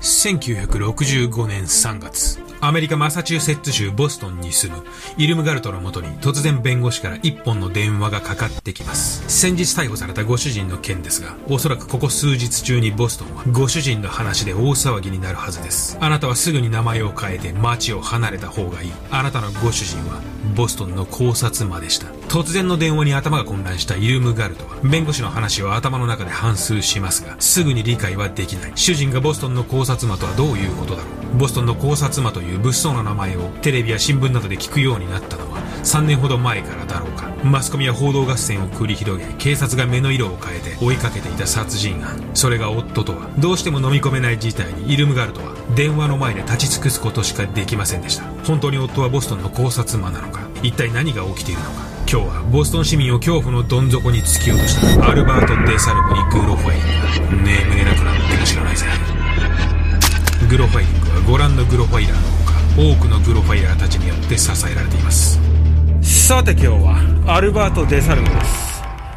1965年3月、アメリカマサチューセッツ州ボストンに住むイルムガルトのもとに突然弁護士から一本の電話がかかってきます。先日逮捕されたご主人の件ですが、おそらくここ数日中にボストンはご主人の話で大騒ぎになるはずです。あなたはすぐに名前を変えて街を離れた方がいい。あなたのご主人はボストンの考察魔でした。突然の電話に頭が混乱したイルムガルトは弁護士の話を頭の中で反芻しますが、すぐに理解はできない。主人がボストンの考察魔とはどういうことだろう。ボストンの考察魔という物騒な名前をテレビや新聞などで聞くようになったのは3年ほど前からだろうか。マスコミは報道合戦を繰り広げ、警察が目の色を変えて追いかけていた殺人犯。それが夫とは、どうしても飲み込めない事態にイルムガルトは電話の前で立ち尽くすことしかできませんでした。本当に夫はボストンの考察魔なのか一体何が起きているのか今日はボストン市民を恐怖のどん底に突き落としたアルバート・デ・サルボにグロファイリング眠れなくなっても知らないぜグロファイリングはご覧のグロファイラーの多くのグロファイヤーたちによって支えられています。さて今日はアルバート・デ・サルボです。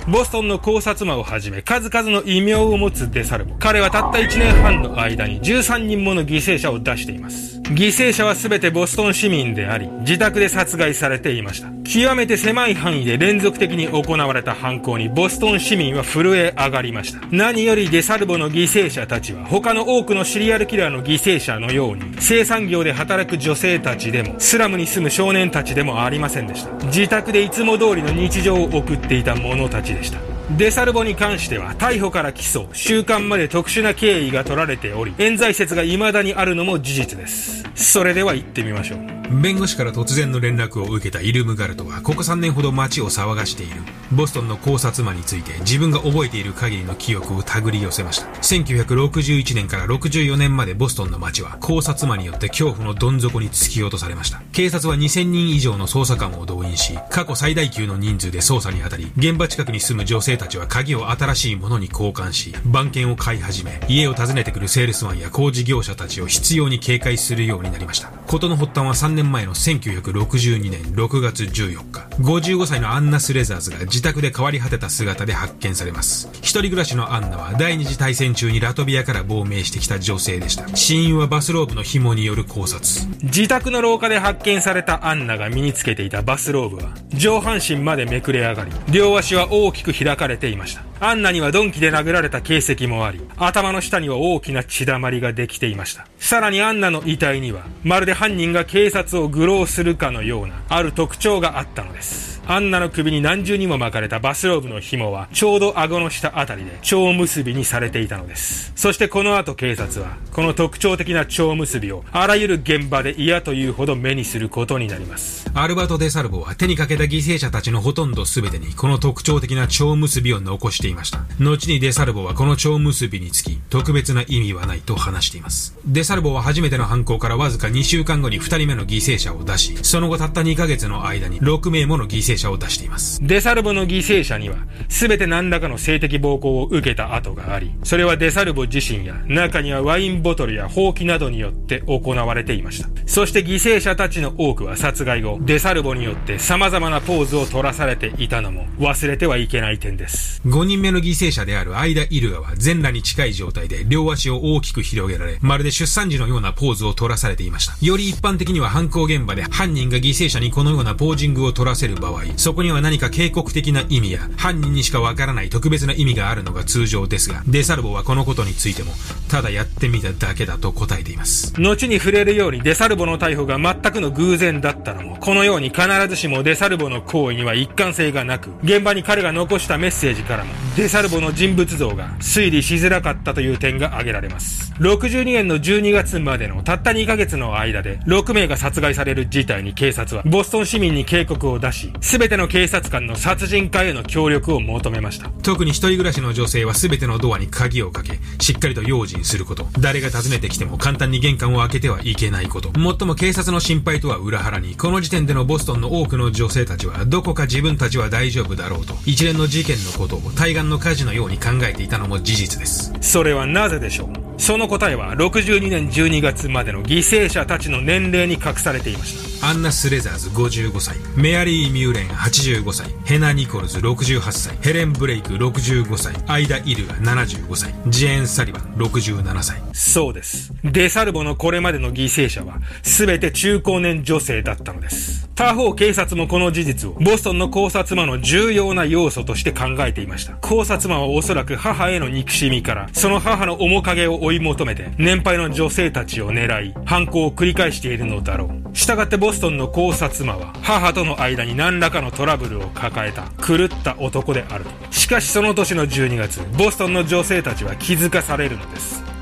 ボストンの考察魔をはじめ数々の異名を持つデサルボ。彼はたった1年半の間に13人もの犠牲者を出しています。犠牲者は全てボストン市民であり、自宅で殺害されていました。極めて狭い範囲で連続的に行われた犯行にボストン市民は震え上がりました。何よりデサルボの犠牲者たちは他の多くのシリアルキラーの犠牲者のように生産業で働く女性たちでもスラムに住む少年たちでもありませんでした。自宅でいつも通りの日常を送っていた者たちでした。デサルボに関しては逮捕から起訴。収監まで特殊な経緯が取られており冤罪説が未だにあるのも事実です。それでは行ってみましょう。弁護士から突然の連絡を受けたイルムガルトはここ3年ほど街を騒がしている。ボストンの考察魔について自分が覚えている限りの記憶を手繰り寄せました。1961年から64年までボストンの街は考察魔によって恐怖のどん底に突き落とされました。警察は2000人以上の捜査官を動員し過去最大級の人数で捜査に当たり現場近くに住む女性たちは鍵を新しいものに交換し番犬を飼い始め家を訪ねてくるセールスマンや工事業者たちを必要に警戒するようになりました。事の発端は年前の1962年6月14日、55歳のアンナ・スレザーズが自宅で変わり果てた姿で発見されます。一人暮らしのアンナは第二次大戦中にラトビアから亡命してきた女性でした。死因はバスローブの紐による考察。自宅の廊下で発見されたアンナが身につけていたバスローブは、上半身までめくれ上がり、両足は大きく開かれていました。アンナには鈍器で殴られた形跡もあり、頭の下には大きな血だまりができていました。さらにアンナの遺体には、まるで犯人が警察を愚弄するかのような、ある特徴があったのです。アンナの首に何重にも巻かれたバスローブの紐は、ちょうど顎の下あたりで蝶結びにされていたのです。そしてこの後警察は、この特徴的な蝶結びを、あらゆる現場で嫌というほど目にすることになります。アルバート・デ・サルボは手にかけた犠牲者たちのほとんど全てに、この特徴的な蝶結びを残していました。後にデ・サルボはこの蝶結びにつき、特別な意味はないと話しています。デ・サルボは初めての犯行からわずか2週間後に2人目の犠牲者を出し、その後たった2ヶ月の間に6名もの犠牲者を出しています。デサルボの犠牲者には、すべて何らかの性的暴行を受けた跡があり、それはデサルボ自身や、中にはワインボトルやほうきなどによって行われていました。そして犠牲者たちの多くは殺害後、デサルボによって様々なポーズを取らされていたのも忘れてはいけない点です。5人人目の犠牲者であるアイダ・イルガは全裸に近い状態で両足を大きく広げられ、まるで出産時のようなポーズを取らされていました。より一般的には犯行現場で犯人が犠牲者にこのようなポージングを取らせる場合、そこには何か警告的な意味や、犯人にしかわからない特別な意味があるのが通常ですが、デサルボはこのことについても、ただやってみただけだと答えています。後に触れるようにデサルボの逮捕が全くの偶然だったのも、このように必ずしもデサルボの行為には一貫性がなく、現場に彼が残したメッセージからも、デサルボの人物像が推理しづらかったという点が挙げられます。62年の12月までのたった2ヶ月の間で6名が殺害される事態に警察はボストン市民に警告を出し、すべての警察官の殺人家への協力を求めました。特に一人暮らしの女性はすべてのドアに鍵をかけ、しっかりと用心すること。誰が訪ねてきても簡単に玄関を開けてはいけないこと。もっとも警察の心配とは裏腹に、この時点でのボストンの多くの女性たちは、どこか自分たちは大丈夫だろうと、一連の事件のことを対岸の火事のように考えていたのも事実です。それはなぜでしょう？その答えは62年12月までの犠牲者たちの年齢に隠されていました。アンナ・スレザーズ55歳。メアリー・ミューレン85歳。ヘナ・ニコルズ68歳。ヘレン・ブレイク65歳。アイダ・イルガ75歳。ジェーン・サリバン67歳。そうです。デサルボのこれまでの犠牲者は全て中高年女性だったのです。他方警察もこの事実をボストンの考察魔の重要な要素として考えていました。考察魔はおそらく母への憎しみからその母の面影を追いい求めて、年配の女性たちを狙い、犯行を繰り返しているのだろう。従ってボストンの考察魔は、母との間に何らかのトラブルを抱えた、狂った男であると。しかしその年の12月、ボストンの女性たちは気づかされるのです。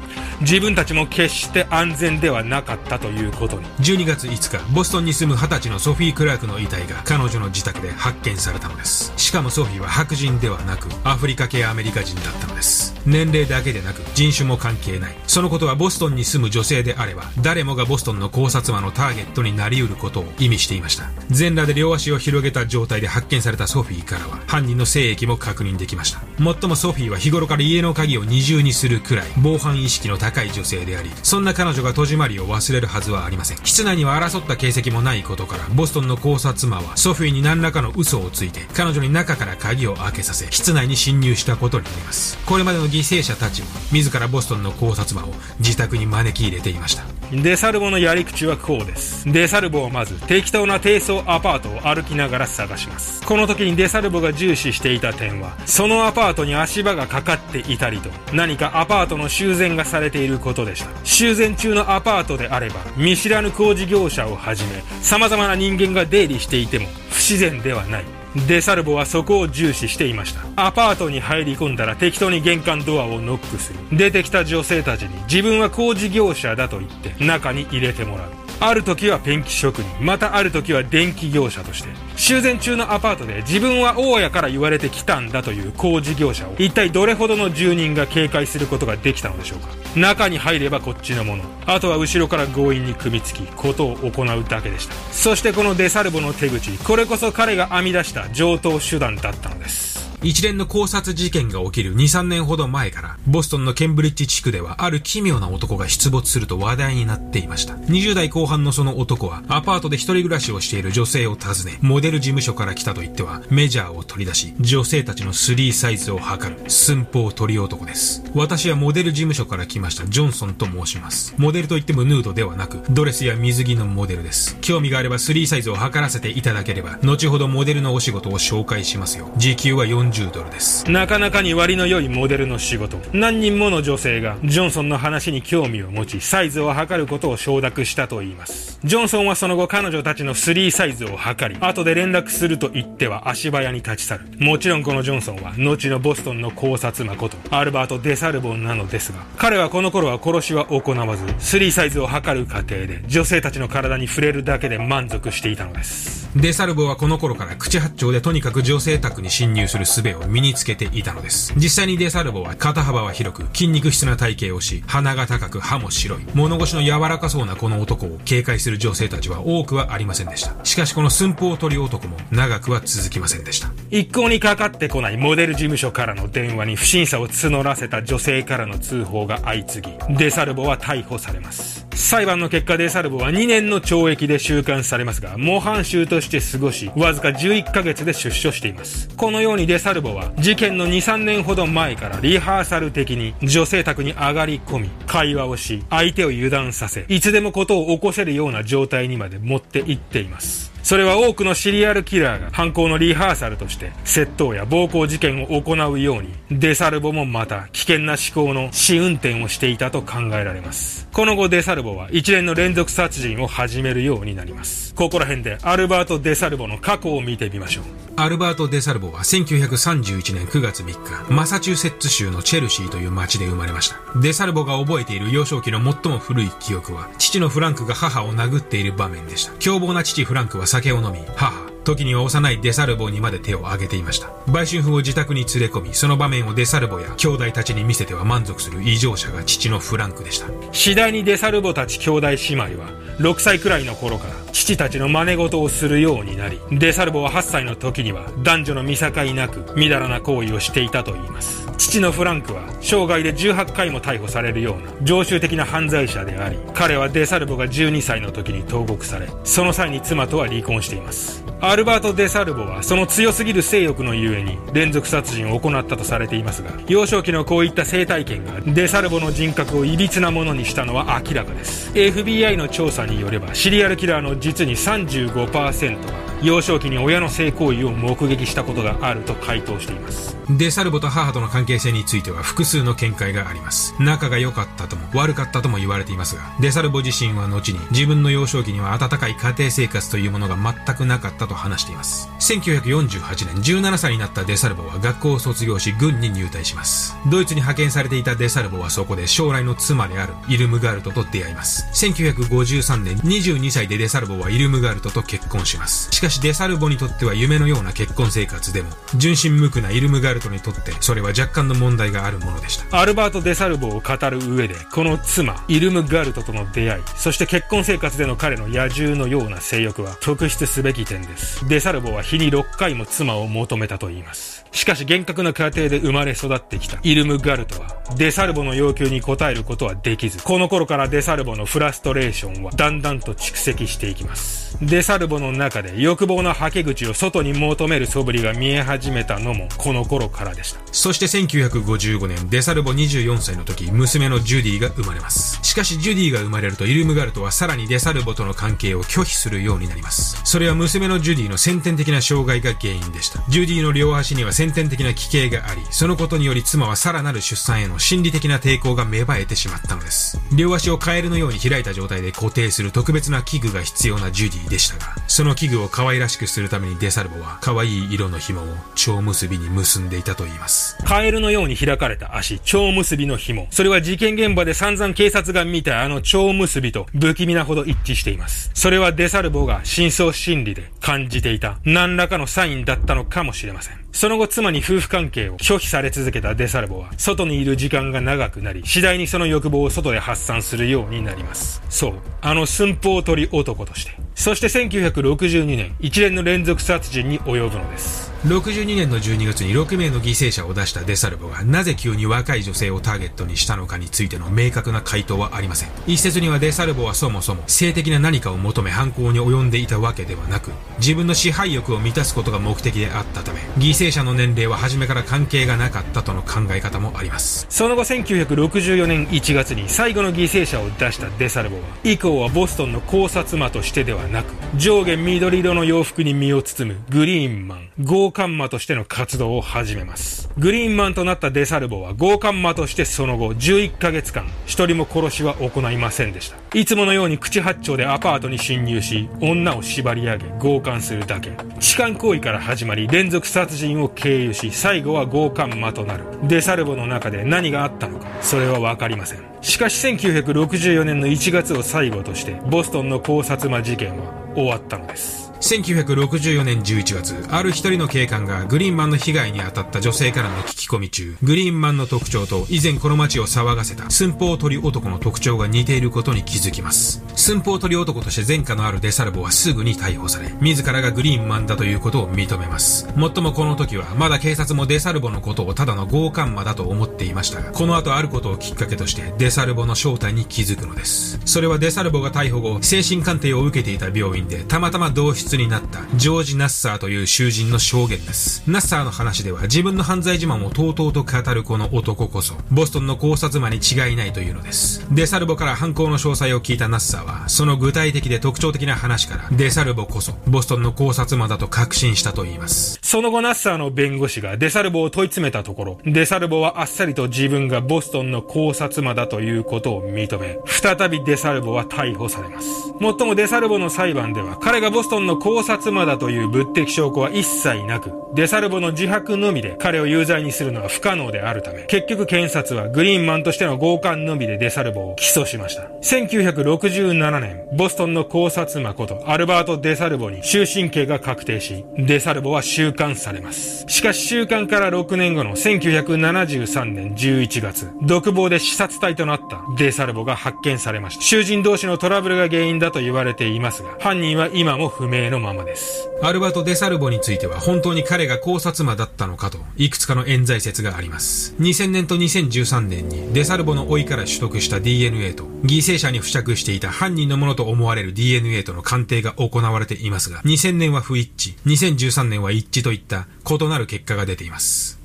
自分たちも決して安全ではなかったということに。12月5日ボストンに住む20歳のソフィー・クラークの遺体が彼女の自宅で発見されたのです。しかもソフィーは白人ではなくアフリカ系アメリカ人だったのです。年齢だけでなく人種も関係ない。そのことはボストンに住む女性であれば誰もがボストンの考察魔のターゲットになり得ることを意味していました。全裸で両足を広げた状態で発見されたソフィーからは犯人の精液も確認できました。もっともソフィーは日頃から家の鍵を二重にするくらい防犯意識の高高い女性であり、そんな彼女が戸締まりを忘れるはずはありません。室内には争った形跡もないことから、ボストンの考察魔はソフィーに何らかの嘘をついて、彼女に中から鍵を開けさせ、室内に侵入したことになります。これまでの犠牲者たちも、自らボストンの考察魔を自宅に招き入れていました。デサルボのやり口はこうです。デサルボはまず、適当な低層アパートを歩きながら探します。この時にデサルボが重視していた点は、そのアパートに足場がかかっていたりと、何かアパートの修繕がされていることでした修繕中のアパートであれば見知らぬ工事業者をはじめ様々な人間が出入りしていても不自然ではないデサルボはそこを重視していました。アパートに入り込んだら適当に玄関ドアをノックする。出てきた女性たちに自分は工事業者だと言って中に入れてもらう。ある時はペンキ職人、またある時は電気業者として、修繕中のアパートで自分は大家から言われてきたんだという工事業者を、一体どれほどの住人が警戒することができたのでしょうか中に入ればこっちのもの。あとは後ろから強引に組みつき、ことを行うだけでした。そしてこのデサルボの手口、これこそ彼が編み出した上等手段だったのです。一連の考察事件が起きる2、3年ほど前から、ボストンのケンブリッジ地区ではある奇妙な男が出没すると話題になっていました。20代後半のその男は、アパートで一人暮らしをしている女性を訪ね、モデル事務所から来たと言っては、メジャーを取り出し、女性たちの3サイズを測る、寸法取り男です。私はモデル事務所から来ましたジョンソンと申します。モデルといってもヌードではなく、ドレスや水着のモデルです。興味があれば3サイズを測らせていただければ、後ほどモデルのお仕事を紹介しますよ。時給は40 40ドルです。なかなかに割の良いモデルの仕事。何人もの女性がジョンソンの話に興味を持ちサイズを測ることを承諾したといいます。ジョンソンはその後彼女たちの3サイズを測り後で連絡すると言っては足早に立ち去る。もちろんこのジョンソンは後のボストンの考察魔ことアルバート・デサルボンなのですが彼はこの頃は殺しは行わず3サイズを測る過程で女性たちの体に触れるだけで満足していたのです。デサルボはこの頃から口八丁でとにかく女性宅に侵入する術を身につけていたのです。実際にデサルボは肩幅は広く、筋肉質な体型をし、鼻が高く歯も白い。物腰の柔らかそうなこの男を警戒する女性たちは多くはありませんでした。しかしこの寸法取り男も長くは続きませんでした。一向にかかってこないモデル事務所からの電話に不審者を募らせた女性からの通報が相次ぎ、デサルボは逮捕されます。裁判の結果デサルボは2年の懲役で収監されますが、模範囚として過ごし、わずか11ヶ月で出所しています。このようにデサルボは事件の2、3年ほど前からリハーサル的に女性宅に上がり込み、会話をし、相手を油断させ、いつでもことを起こせるような状態にまで持っていっています。それは多くのシリアルキラーが犯行のリハーサルとして窃盗や暴行事件を行うようにデサルボもまた危険な思考の試運転をしていたと考えられます。この後デサルボは一連の連続殺人を始めるようになります。ここら辺でアルバート・デサルボの過去を見てみましょう。アルバート・デサルボは1931年9月3日マサチューセッツ州のチェルシーという町で生まれました。デサルボが覚えている幼少期の最も古い記憶は父のフランクが母を殴っている場面でした。凶暴な父フランクは酒を飲み母。時には幼いデサルボにまで手を挙げていました。売春婦を自宅に連れ込みその場面をデサルボや兄弟たちに見せては満足する異常者が父のフランクでした。次第にデサルボたち兄弟姉妹は6歳くらいの頃から父たちの真似事をするようになりデサルボは8歳の時には男女の見境なくみだらな行為をしていたといいます。父のフランクは生涯で18回も逮捕されるような常習的な犯罪者であり彼はデサルボが12歳の時に投獄されその際に妻とは離婚しています。アルバート・デサルボはその強すぎる性欲のゆえに連続殺人を行ったとされていますが幼少期のこういった生体験がデサルボの人格をいびつなものにしたのは明らかです。FBI の調査によればシリアルキラーの実に35%は幼少期に親の性行為を目撃したことがあると回答しています。デサルボと母との関係性については複数の見解があります。仲が良かったとも悪かったとも言われていますがデサルボ自身は後に自分の幼少期には温かい家庭生活というものが全くなかったと話しています。1948年17歳になったデサルボは学校を卒業し軍に入隊します。ドイツに派遣されていたデサルボはそこで将来の妻であるイルムガルトと出会います。1953年22歳でデサルボはイルムガルトと結婚します。しかしデサルボにとっては夢のような結婚生活でも純真無垢なイルムガルトにとってそれは若干の問題があるものでした。アルバート・デサルボを語る上でこの妻イルムガルトとの出会いそして結婚生活での彼の野獣のような性欲は特筆すべき点です。デサルボは日に6回も妻を求めたと言います。しかし厳格な家庭で生まれ育ってきたイルムガルトはデサルボの要求に応えることはできずこの頃からデサルボのフラストレーションはだんだんと蓄積していきます。デサルボの中で欲望のはけ口を外に求める素振りが見え始めたのもこの頃からでした。そして1955年デサルボ24歳の時娘のジュディが生まれます。しかしジュディが生まれるとイルムガルトはさらにデサルボとの関係を拒否するようになります。それは娘のジュディの先天的な障害が原因でした。ジュディの両足には先天的な奇形がありそのことにより妻はさらなる出産への心理的な抵抗が芽生えてしまったのです。両足をカエルのように開いた状態で固定する特別な器具が必要なジュディでしたがその器具を可愛らしくするためにデサルボは可愛い色の紐を蝶結びに結んでいたと言います。カエルのように開かれた足蝶結びの紐。それは事件現場で散々警察が見たあの蝶結びと不気味なほど一致しています。それはデサルボが深層心理で感じていた何らかのサインだったのかもしれません。その後妻に夫婦関係を拒否され続けたデサルボは外にいる時間が長くなり次第にその欲望を外で発散するようになります。そうあの寸法取り男として。そして1962年一連の連続殺人に及ぶのです。62年の12月に6名の犠牲者を出したデサルボがなぜ急に若い女性をターゲットにしたのかについての明確な回答はありません。一説にはデサルボはそもそも性的な何かを求め犯行に及んでいたわけではなく自分の支配欲を満たすことが目的であったため犠牲者の年齢は初めから関係がなかったとの考え方もあります。その後1964年1月に最後の犠牲者を出したデサルボは以降はボストンの考察魔としてではなく上下緑色の洋服に身を包むグリーンマン強姦魔としての活動を始めます。グリーンマンとなったデサルボは強姦魔としてその後11ヶ月間一人も殺しは行いませんでした。いつものように口八丁でアパートに侵入し女を縛り上げ強姦するだけ。痴漢行為から始まり連続殺人を経由し最後は強姦魔となる。デサルボの中で何があったのかそれは分かりません。しかし1964年の1月を最後としてボストンの考察魔事件は終わったのです1964年11月、ある一人の警官がグリーンマンの被害に当たった女性からの聞き込み中、グリーンマンの特徴と以前この街を騒がせた寸法取り男の特徴が似ていることに気づきます。寸法取り男として前科のあるデサルボはすぐに逮捕され、自らがグリーンマンだということを認めます。もっともこの時は、まだ警察もデサルボのことをただの強姦魔だと思っていましたが、この後あることをきっかけとして、デサルボの正体に気づくのです。それはデサルボが逮捕後、精神鑑定を受けていた病院で、たまたま同室になったジョージ・ナッサーという囚人の証言です。ナッサーの話では自分の犯罪自慢をとうとうと語るこの男こそ、ボストンの考察魔に違いないというのです。デサルボから犯行の詳細を聞いたナッサーは、その具体的で特徴的な話から、デサルボこそ、ボストンの考察魔だと確信したと言います。その後ナッサーの弁護士がデサルボを問い詰めたところ、デサルボはあっさりと自分がボストンの考察魔だということを認め、再びデサルボは逮捕されます。もっともデサルボの裁判では、彼がボストンの考察魔だという物的証拠は一切なく、デサルボの自白のみで彼を有罪にするのは不可能であるため、結局検察はグリーンマンとしての強姦のみでデサルボを起訴しました。1967年、ボストンの考察魔ことアルバート・デサルボに終身刑が確定し、デサルボは収監されます。しかし収監から6年後の1973年11月、独房で視察隊となったデサルボが発見されました。囚人同士のトラブルが原因だと言われていますが、人は今も不明のままです。アルバト・デサルボについては本当に彼が考察魔だったのかと、いくつかの冤罪説があります。2000年と2013年にデサルボの老いから取得した DNA と、犠牲者に付着していた犯人のものと思われる DNA との鑑定が行われていますが、2000年は不一致、2013年は一致といった異なる結果が出ています。